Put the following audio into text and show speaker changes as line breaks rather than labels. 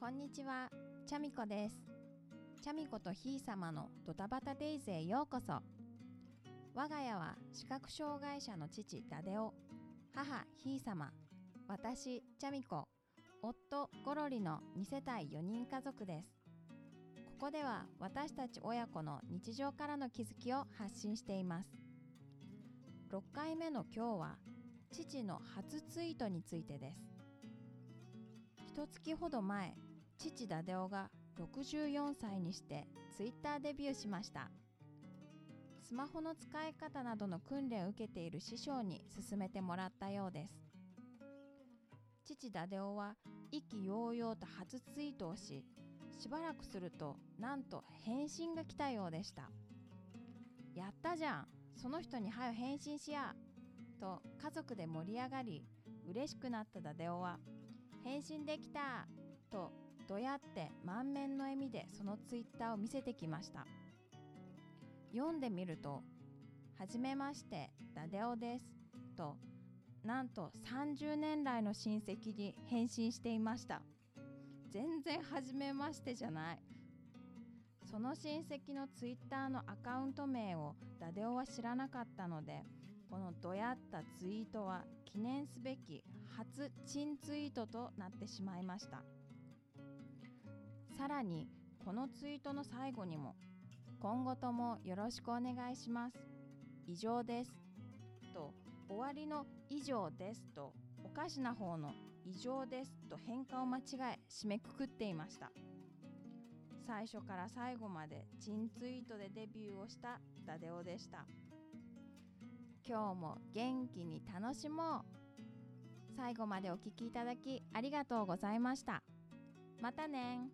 こんにちは、チャミコです。チャミコとひいさまのドタバタデイズへようこそ。我が家は視覚障害者の父ダデオ、母ひいさま、私チャミコ、夫ゴロリの2世帯4人家族です。ここでは私たち親子の日常からの気づきを発信しています。6回目の今日は父の初ツイートについてです。一月ほど前、父ダデオが64歳にしてツイッターデビューしました。スマホの使い方などの訓練を受けている師匠に勧めてもらったようです。父ダデオは意気揚々と初ツイートをし、しばらくするとなんと返信が来たようでした。やったじゃんその人に早よ返信しやと家族で盛り上がり嬉しくなったダデオは返信できたとどやって満面の笑みでそのツイッターを見せてきました。読んでみると「はじめましてダデオです」となんと30年来の親戚に返信していました。全然はじめましてじゃない。その親戚のツイッターのアカウント名をダデオは知らなかったのでこのどやったツイートは記念すべき初珍ツイートとなってしまいました。さらにこのツイートの最後にも今後ともよろしくお願いします。以上です。と終わりの以上です。とおかしな方の以上です。と変換を間違え締めくくっていました。最初から最後まで珍ツイートでデビューをしたダデオでした。今日も元気に楽しもう。最後までお聴きいただきありがとうございました。またね